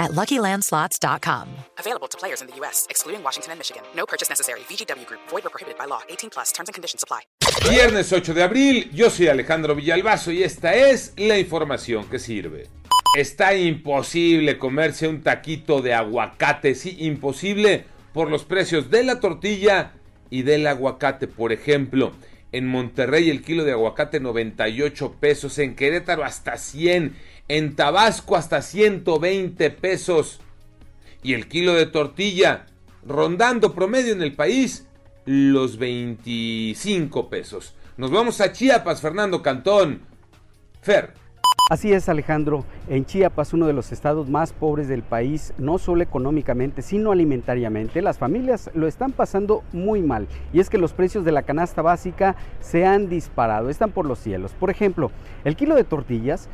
at LuckyLandSlots.com. Available to players in the U.S., excluding Washington and Michigan. No purchase necessary. VGW Group. Void or prohibited by law. 18 plus. Terms and conditions apply. Viernes 8 de abril, yo soy Alejandro Villalbazo y esta es la información que sirve. Está imposible comerse un taquito de aguacate, sí, imposible por los precios de la tortilla y del aguacate. Por ejemplo, en Monterrey el kilo de aguacate 98 pesos, en Querétaro hasta 100, en Tabasco hasta 120 pesos y el kilo de tortilla rondando promedio en el país los 25 pesos. Nos vamos a Chiapas, Fernando Cantón. Fer. Así es, Alejandro. En Chiapas, uno de los estados más pobres del país, no solo económicamente, sino alimentariamente, las familias lo están pasando muy mal. Y es que los precios de la canasta básica se han disparado, están por los cielos. Por ejemplo, el kilo de tortillas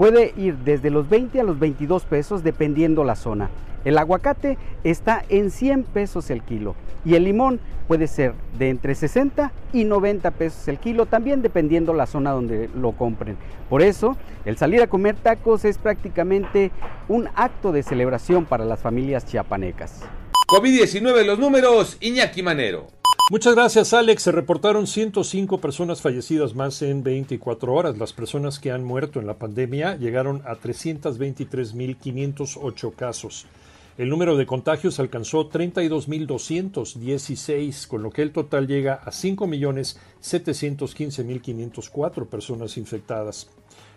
puede ir desde los 20 a los 22 pesos dependiendo la zona. El aguacate está en 100 pesos el kilo y el limón puede ser de entre 60 y 90 pesos el kilo, también dependiendo la zona donde lo compren. Por eso, el salir a comer tacos es prácticamente un acto de celebración para las familias chiapanecas. COVID-19 los números, Iñaki Manero. Muchas gracias, Alex. Se reportaron 105 personas fallecidas más en 24 horas. Las personas que han muerto en la pandemia llegaron a 323.508 casos. El número de contagios alcanzó 32.216, con lo que el total llega a 5.715.504 personas infectadas.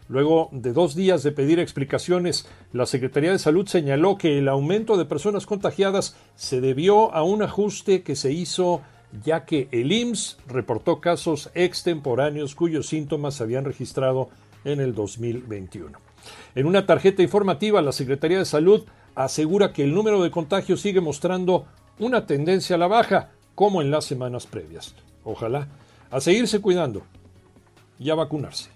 Luego de dos días de pedir explicaciones, la Secretaría de Salud señaló que el aumento de personas contagiadas se debió a un ajuste que se hizo ya que el IMSS reportó casos extemporáneos cuyos síntomas se habían registrado en el 2021. En una tarjeta informativa, la Secretaría de Salud asegura que el número de contagios sigue mostrando una tendencia a la baja, como en las semanas previas. Ojalá, a seguirse cuidando y a vacunarse.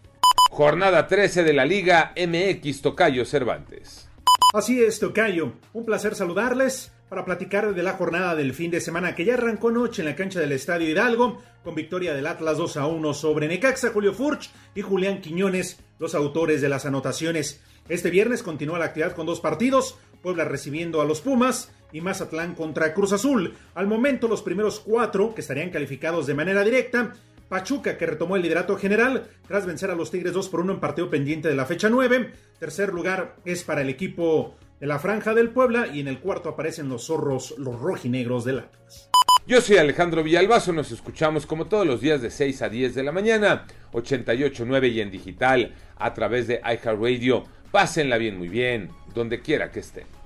Jornada 13 de la Liga MX Tocayo Cervantes. Así es, Tocayo. Un placer saludarles para platicar de la jornada del fin de semana que ya arrancó noche en la cancha del Estadio Hidalgo con victoria del Atlas 2 a 1 sobre Necaxa, Julio Furch y Julián Quiñones, los autores de las anotaciones. Este viernes continúa la actividad con dos partidos, Puebla recibiendo a los Pumas y Mazatlán contra Cruz Azul. Al momento los primeros cuatro que estarían calificados de manera directa Pachuca, que retomó el liderato general tras vencer a los Tigres 2 por 1 en partido pendiente de la fecha 9. Tercer lugar es para el equipo de la Franja del Puebla y en el cuarto aparecen los zorros, los rojinegros del Atlas. Yo soy Alejandro Villalbazo, nos escuchamos como todos los días de 6 a 10 de la mañana, 88.9 y en digital a través de iHeartRadio. Pásenla bien, muy bien, donde quiera que estén.